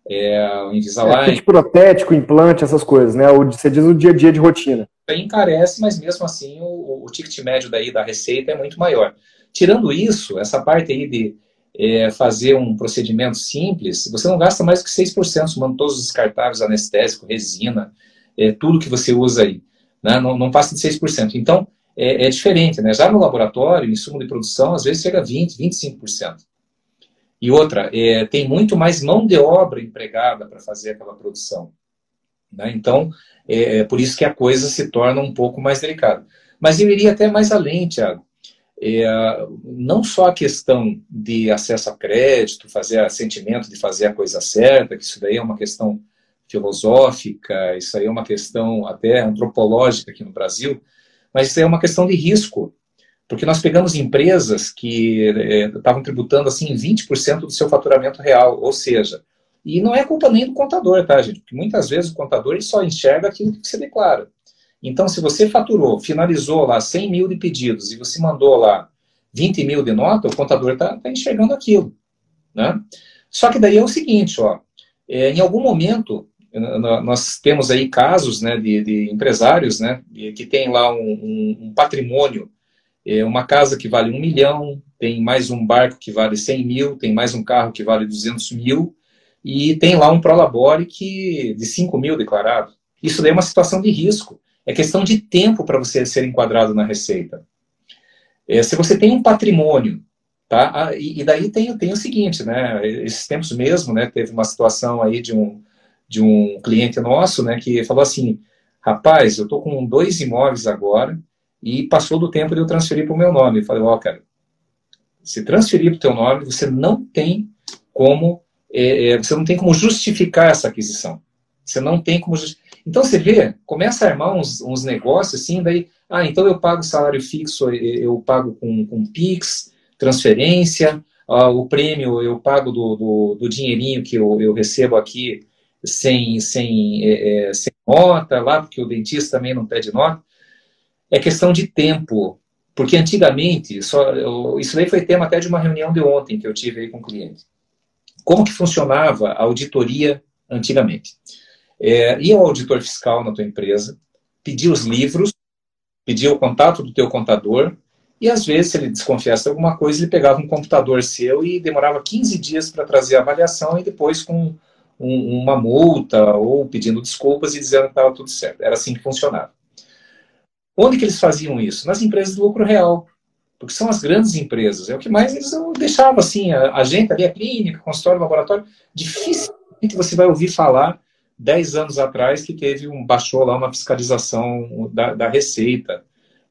é, Invisalign. É, kit protético, implante, essas coisas, né? Você diz o dia a dia de rotina. Encarece, mas mesmo assim o, o ticket médio daí da receita é muito maior. Tirando isso, essa parte aí de é, fazer um procedimento simples, você não gasta mais que 6%, somando todos os descartáveis, anestésico, resina, é, tudo que você usa aí. Né? Não, não passa de 6%. Então, é, é, diferente. Né? Já no laboratório, insumo de produção, às vezes chega a 20%, 25%. E outra, é, tem muito mais mão de obra empregada para fazer aquela produção. Né? Então, é, é, por isso que a coisa se torna um pouco mais delicada. Mas eu iria até mais além, Tiago. É, não só a questão de acesso a crédito, fazer a sentimento de fazer a coisa certa, que isso daí é uma questão filosófica, isso aí é uma questão até antropológica aqui no Brasil, mas isso aí é uma questão de risco. Porque nós pegamos empresas que é, estavam tributando assim 20% do seu faturamento real, ou seja, e não é culpa nem do contador, tá, gente? Porque muitas vezes o contador ele só enxerga aquilo que você declara. Então, se você faturou, finalizou lá 100 mil de pedidos e você mandou lá 20 mil de nota, o contador está tá enxergando aquilo. Né? Só que daí é o seguinte, ó, é, em algum momento, nós temos aí casos né, de, de empresários né, que tem lá um, um, um patrimônio, é, uma casa que vale um milhão, tem mais um barco que vale 100 mil, tem mais um carro que vale 200 mil, e tem lá um prolabore que, de 5 mil declarado. Isso daí é uma situação de risco. É questão de tempo para você ser enquadrado na receita. É, se você tem um patrimônio, tá? E, e, daí tem, tem o seguinte, né? Esses tempos mesmo, né? Teve uma situação aí de um, de um cliente nosso, né? Que falou assim, rapaz, eu estou com dois imóveis agora e passou do tempo de eu transferir para o meu nome. Eu falei, ó, oh, cara, se transferir para o teu nome, você não tem como, é, é, você não tem como justificar essa aquisição. Você não tem como justificar então você vê, começa a armar uns, uns negócios assim, daí, ah, então eu pago salário fixo, eu pago com, com PIX, transferência, ah, o prêmio eu pago do, do, do, dinheirinho que eu, eu recebo aqui sem, sem, é, é, sem nota lá, porque o dentista também não pede nota. É questão de tempo, porque antigamente, só, eu, isso daí foi tema até de uma reunião de ontem que eu tive aí com o cliente. Como que funcionava a auditoria antigamente? é, ia ao auditor fiscal na tua empresa, pedia os livros, pedia o contato do teu contador, e às vezes, se ele desconfiasse alguma coisa, ele pegava um computador seu e demorava 15 dias para trazer a avaliação e depois com um, uma multa ou pedindo desculpas e dizendo que estava tudo certo. Era assim que funcionava. Onde que eles faziam isso? Nas empresas de lucro real. Porque são as grandes empresas. É o que mais eles deixavam assim, a, a gente ali, a clínica, consultório, laboratório, dificilmente você vai ouvir falar 10 anos atrás que teve um baixou lá uma fiscalização da, da receita.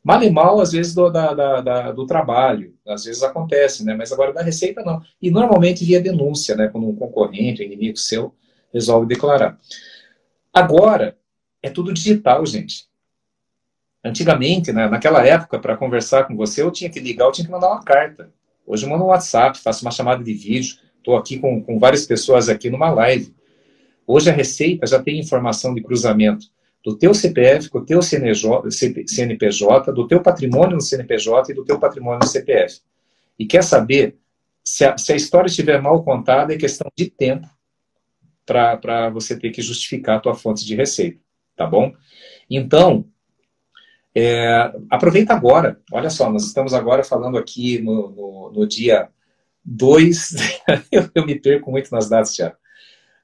Mal e mal, às vezes, do, da, da, da, do trabalho. Às vezes acontece, né? Mas agora da receita não. E normalmente via denúncia, né? Quando um concorrente, um inimigo seu, resolve declarar. Agora, é tudo digital, gente. Antigamente, né, naquela época, para conversar com você, eu tinha que ligar, eu tinha que mandar uma carta. Hoje eu mando um WhatsApp, faço uma chamada de vídeo. Estou aqui com, com várias pessoas aqui numa live. Hoje a Receita já tem informação de cruzamento do teu CPF com o teu CNPJ, do teu patrimônio no CNPJ e do teu patrimônio no CPF. E quer saber, se a, se a história estiver mal contada, é questão de tempo para você ter que justificar a tua fonte de receita, tá bom? Então, é, aproveita agora. Olha só, nós estamos agora falando aqui no, no, no dia 2. eu, eu, me perco muito nas datas, Tiago.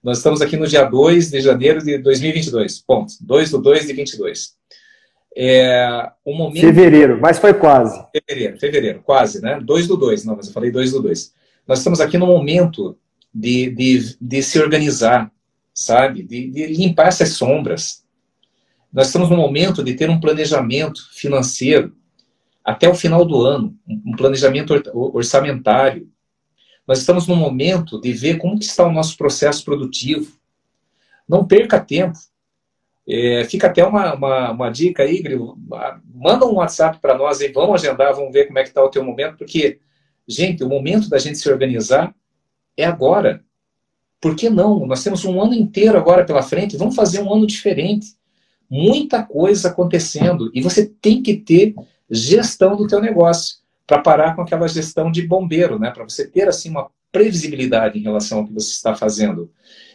Nós estamos aqui no dia 2 de janeiro de 2022. Ponto. 2 do 2 de 22. É, um momento... Fevereiro, mas foi quase. Fevereiro, fevereiro, quase, né? 2 do 2, não, mas eu falei 2 do 2. Nós estamos aqui no momento de, de, de se organizar, sabe? De, de limpar essas sombras. Nós estamos no momento de ter um planejamento financeiro até o final do ano, um planejamento orçamentário, nós estamos no momento de ver como está o nosso processo produtivo. Não perca tempo. É, fica até uma, uma, uma dica aí, Grilo. Manda um WhatsApp para nós aí, vamos agendar, vamos ver como é que está o teu momento, porque, gente, o momento da gente se organizar é agora. Por que não? Nós temos um ano inteiro agora pela frente, vamos fazer um ano diferente. muita coisa acontecendo e você tem que ter gestão do teu negócio para parar com aquela gestão de bombeiro, né? Para você ter assim uma previsibilidade em relação ao que você está fazendo.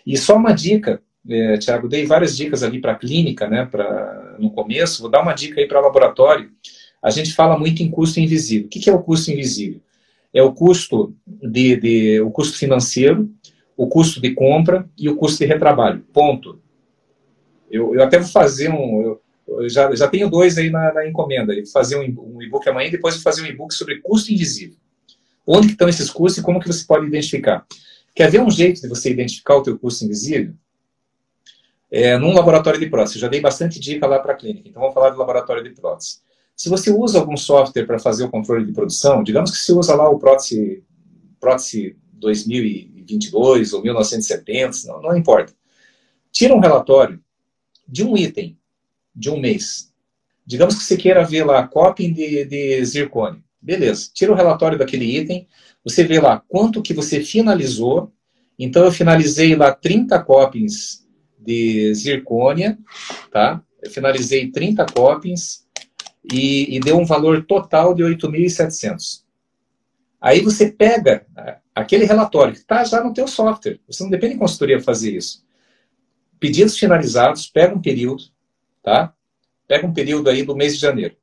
E só uma dica, é, Tiago, dei várias dicas ali para a clínica, né? Para no começo, vou dar uma dica aí para laboratório. A gente fala muito em custo invisível. O que, que é o custo invisível? É o custo de, de o custo financeiro, o custo de compra e o custo de retrabalho. Ponto. Eu, eu até vou fazer um. Eu, já, já tenho dois aí na, na encomenda. Vou fazer um, e-book amanhã e depois fazer um e-book sobre custo invisível. Onde estão esses custos e como que você pode identificar? Quer ver um jeito de você identificar o teu custo invisível? É, num laboratório de prótese. Eu já dei bastante dica lá para a clínica. Então, vamos falar do laboratório de prótese. Se você usa algum software para fazer o controle de produção, digamos que você usa lá o prótese, prótese 2022 ou 1970, não, não importa. Tira um relatório de um item de um mês. Digamos que você queira ver lá coping de, de zircônio. Beleza, tira o relatório daquele item, você vê lá quanto que você finalizou. Então, eu finalizei lá 30 copings de zircônia, tá? Eu finalizei 30 copings e, e deu um valor total de 8.700. Aí você pega aquele relatório que está já no teu software. Você não depende de consultoria fazer isso pedidos finalizados, pega um período, tá? Pega um período aí do mês de janeiro.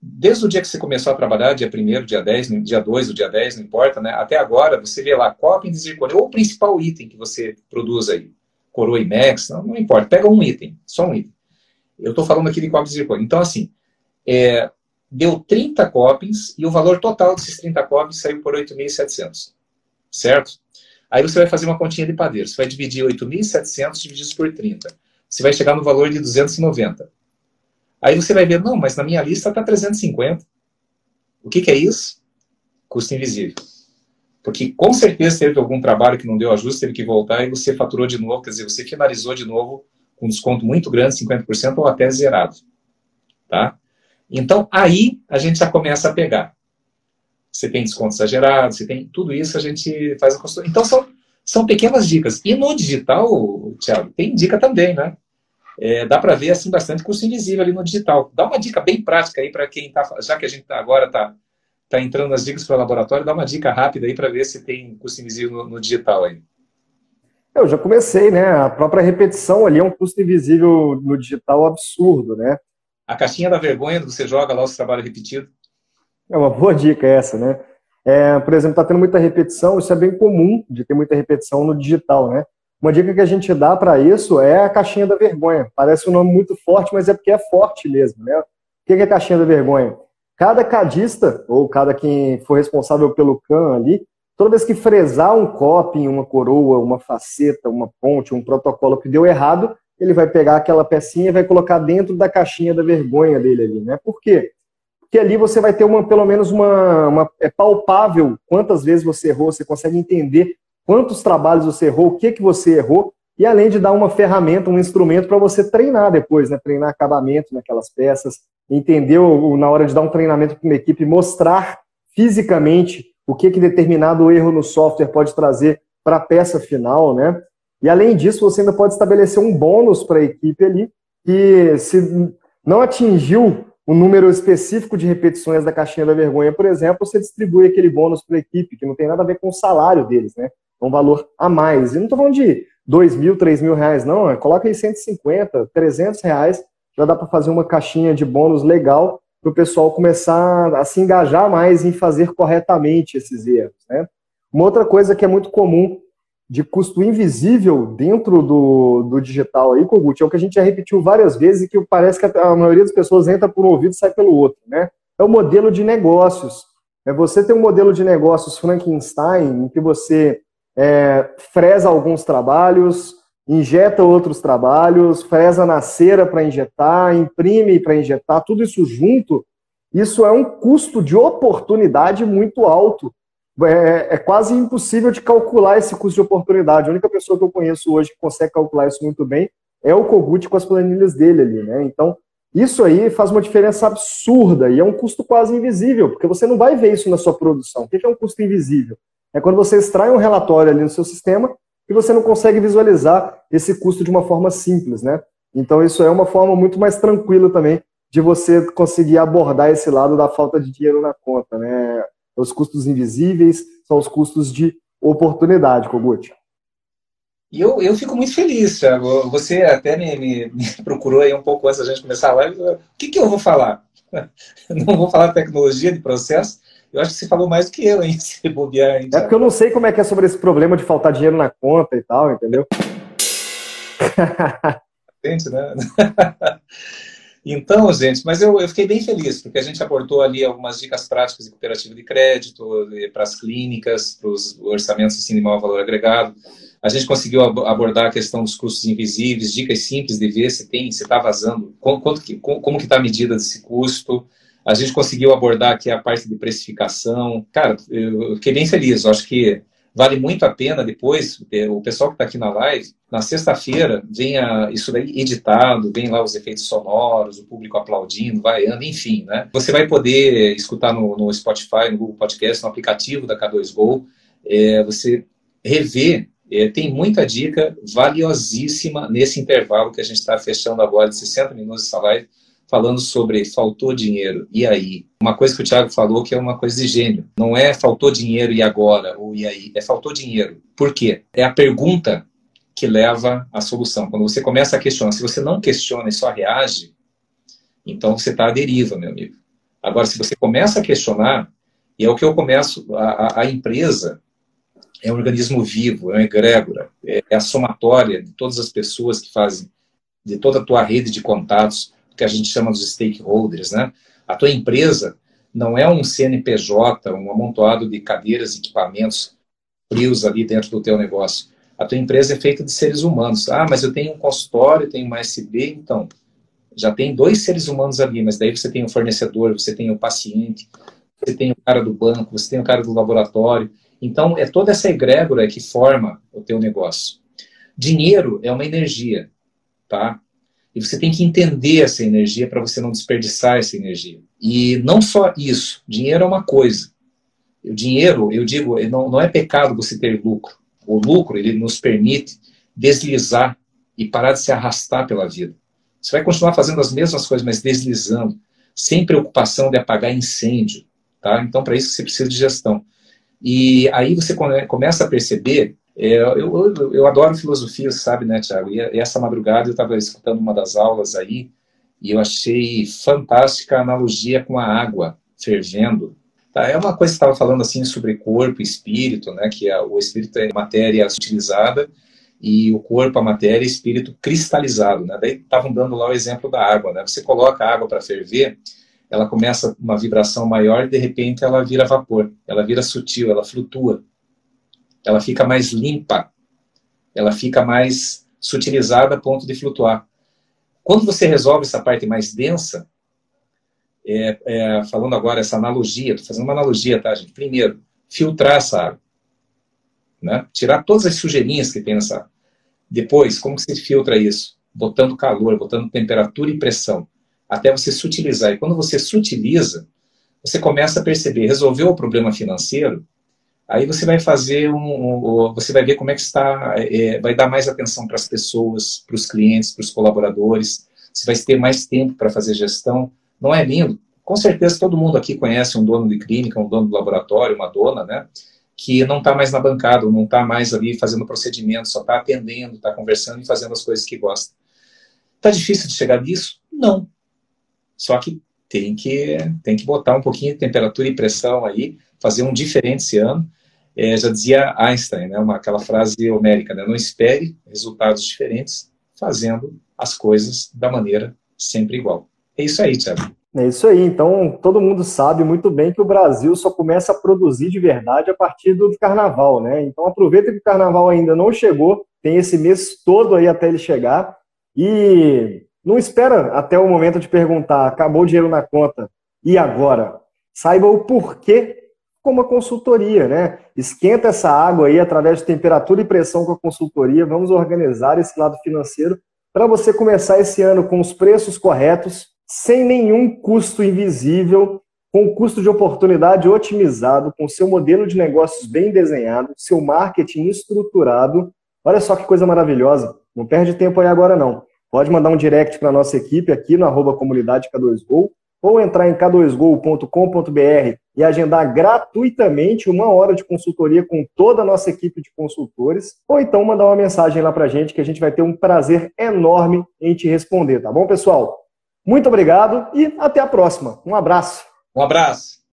Desde o dia que você começou a trabalhar, dia 1 dia 10, dia 2, o dia 10, não importa, né? Até agora, você vê lá cópia de zircônio, ou o principal item que você produz aí. Coroa IMEX, não, não importa. Pega um item, só um item. Eu estou falando aqui de cópia de zircônio. Então, assim, é, deu 30 copings e o valor total desses 30 copings saiu por 8.700. Certo? Aí você vai fazer uma continha de padeiro. Você vai dividir 8.700 divididos por 30. Você vai chegar no valor de 290. Aí você vai ver, não, mas na minha lista está 350. O que, que é isso? Custo invisível. Porque com certeza teve algum trabalho que não deu ajuste, teve que voltar e você faturou de novo, quer dizer, você finalizou de novo com um desconto muito grande, 50% ou até zerado. Tá? Então, aí a gente já começa a pegar você tem desconto exagerado, você tem tudo isso, a gente faz a consultoria. Então, são, são pequenas dicas. E no digital, Thiago, tem dica também, né? É, dá para ver assim bastante custo invisível ali no digital. Dá uma dica bem prática aí para quem está, já que a gente tá, agora está tá entrando nas dicas para o laboratório, dá uma dica rápida aí para ver se tem custo invisível no, no, digital aí. Eu já comecei, né? A própria repetição ali é um custo invisível no digital absurdo, né? A caixinha da vergonha, você joga lá os trabalhos repetidos. É uma boa dica essa, né? É, por exemplo, está tendo muita repetição, isso é bem comum de ter muita repetição no digital, né? Uma dica que a gente dá para isso é a caixinha da vergonha. Parece um nome muito forte, mas é porque é forte mesmo, né? O que é a caixinha da vergonha? Cada cadista, ou cada quem for responsável pelo CAN ali, toda vez que fresar um coping, uma coroa, uma faceta, uma ponte, um protocolo que deu errado, ele vai pegar aquela pecinha e vai colocar dentro da caixinha da vergonha dele ali, né? Por quê? Que ali você vai ter uma, pelo menos uma, uma, é palpável quantas vezes você errou, você consegue entender quantos trabalhos você errou, o que que você errou, e além de dar uma ferramenta, um instrumento para você treinar depois, né? Treinar acabamento naquelas peças, entender na hora de dar um treinamento para uma equipe, mostrar fisicamente o que que determinado erro no software pode trazer para a peça final, né? E além disso, você ainda pode estabelecer um bônus para a equipe ali, que se não atingiu o número específico de repetições da caixinha da vergonha, por exemplo, você distribui aquele bônus para a equipe, que não tem nada a ver com o salário deles, né? É um valor a mais. E não estou falando de 2 mil, 3 mil reais, não. É, coloca aí 150, 300 reais, já dá para fazer uma caixinha de bônus legal para o pessoal começar a se engajar mais em fazer corretamente esses erros, né? Uma outra coisa que é muito comum de custo invisível dentro do, do digital aí, Kogut, é o que a gente já repetiu várias vezes e que parece que a maioria das pessoas entra por um ouvido e sai pelo outro, né? É o modelo de negócios. É você ter um modelo de negócios Frankenstein, em que você é, fresa alguns trabalhos, injeta outros trabalhos, fresa na cera para injetar, imprime para injetar, tudo isso junto, isso é um custo de oportunidade muito alto é, é, quase impossível de calcular esse custo de oportunidade. A única pessoa que eu conheço hoje que consegue calcular isso muito bem é o Kogut com as planilhas dele ali, né? Então, isso aí faz uma diferença absurda e é um custo quase invisível, porque você não vai ver isso na sua produção. O que é um custo invisível? É quando você extrai um relatório ali no seu sistema e você não consegue visualizar esse custo de uma forma simples, né? Então, isso é uma forma muito mais tranquila também de você conseguir abordar esse lado da falta de dinheiro na conta, né? Os custos invisíveis são os custos de oportunidade, Kogut. E eu, eu fico muito feliz, Thiago. Você até me, me, me, procurou aí um pouco antes da gente começar a live. O que, que eu vou falar? Não vou falar tecnologia de processo. Eu acho que você falou mais do que eu, hein? Se bobear, hein, É porque eu não sei como é que é sobre esse problema de faltar dinheiro na conta e tal, entendeu? Gente, né? Então, gente, mas eu, eu, fiquei bem feliz, porque a gente abordou ali algumas dicas práticas de cooperativa de crédito, para as clínicas, para os orçamentos de maior valor agregado. A gente conseguiu abordar a questão dos custos invisíveis, dicas simples de ver se tem, se está vazando, como, que, como que está a medida desse custo. A gente conseguiu abordar aqui a parte de precificação. Cara, eu fiquei bem feliz. Eu acho que vale muito a pena depois, o pessoal que está aqui na live, na sexta-feira, venha isso daí editado, vem lá os efeitos sonoros, o público aplaudindo, vaiando, enfim, né? Você vai poder escutar no, no Spotify, no Google Podcast, no aplicativo da K2Go, é, você rever é, tem muita dica valiosíssima nesse intervalo que a gente está fechando agora de 60 minutos essa live, falando sobre faltou dinheiro, e aí? Uma coisa que o Thiago falou que é uma coisa de gênio. Não é faltou dinheiro e agora, ou e aí? É faltou dinheiro. Por quê? É a pergunta que leva à solução. Quando você começa a questionar, se você não questiona e só reage, então você está à deriva, meu amigo. Agora, se você começa a questionar, e é o que eu começo, a, a empresa é um organismo vivo, é uma egrégora, é, é a somatória de todas as pessoas que fazem, de toda a tua rede de contatos, que a gente chama dos stakeholders, né? A tua empresa não é um CNPJ, um amontoado de cadeiras equipamentos frios ali dentro do teu negócio. A tua empresa é feita de seres humanos. Ah, mas eu tenho um consultório, tenho uma SB, então já tem dois seres humanos ali, mas daí você tem o fornecedor, você tem o paciente, você tem o cara do banco, você tem o cara do laboratório. Então, é toda essa egrégora que forma o teu negócio. Dinheiro é uma energia, tá? E você tem que entender essa energia para você não desperdiçar essa energia. E não só isso, dinheiro é uma coisa. O dinheiro, eu digo, não, não é pecado você ter lucro. O lucro, ele nos permite deslizar e parar de se arrastar pela vida. Você vai continuar fazendo as mesmas coisas, mas deslizando, sem preocupação de apagar incêndio. Tá? Então, para isso você precisa de gestão. E aí você começa a perceber. É, eu, eu, eu, adoro filosofia, sabe, né, Tiago? E essa madrugada eu estava escutando uma das aulas aí e eu achei fantástica a analogia com a água fervendo. Tá? É uma coisa que estava falando assim sobre corpo e espírito, né? Que a, o espírito é matéria utilizada e o corpo, a matéria, espírito cristalizado, né? Daí estavam dando lá o exemplo da água, né? Você coloca a água para ferver ela começa uma vibração maior e de repente ela vira vapor, ela vira sutil, ela flutua, ela fica mais limpa, ela fica mais sutilizada a ponto de flutuar. Quando você resolve essa parte mais densa, é, é, falando agora essa analogia, estou fazendo uma analogia, tá, gente? Primeiro, filtrar essa água. Né? Tirar todas as sujeirinhas que tem nessa água. Depois, como você filtra isso? Botando calor, botando temperatura e pressão até você sutilizar. E quando você sutiliza, você começa a perceber, resolveu o problema financeiro, aí você vai fazer um, você vai ver como é que está, é, vai dar mais atenção para as pessoas, para os clientes, para os colaboradores, você vai ter mais tempo para fazer gestão. Não é lindo? Com certeza todo mundo aqui conhece um dono de clínica, um dono do laboratório, uma dona, né? Que não está mais na bancada, não está mais ali fazendo procedimento, só está atendendo, está conversando e fazendo as coisas que gosta. Está difícil de chegar nisso? Não. Só que tem que, tem que botar um pouquinho de temperatura e pressão aí, fazer um diferente esse ano. É, já dizia Einstein, né, uma, aquela frase homérica, né, não espere resultados diferentes fazendo as coisas da maneira sempre igual. É isso aí, Tiago. É isso aí. Então, todo mundo sabe muito bem que o Brasil só começa a produzir de verdade a partir do carnaval, né? Então, aproveita que o carnaval ainda não chegou, tem esse mês todo aí até ele chegar. E não espera até o momento de perguntar, acabou o dinheiro na conta, e agora? Saiba o porquê com uma consultoria, né? Esquenta essa água aí através de temperatura e pressão com a consultoria. Vamos organizar esse lado financeiro para você começar esse ano com os preços corretos, sem nenhum custo invisível, com custo de oportunidade otimizado, com seu modelo de negócios bem desenhado, seu marketing estruturado. Olha só que coisa maravilhosa. Não perde tempo aí agora não. pode mandar um direct para nossa equipe aqui no arroba comunidade K2Go ou entrar em k2go.com.br e agendar gratuitamente uma hora de consultoria com toda a nossa equipe de consultores, ou então mandar uma mensagem lá para a gente que a gente vai ter um prazer enorme em te responder, tá bom, pessoal? Muito obrigado e até a próxima. Um abraço. Um abraço.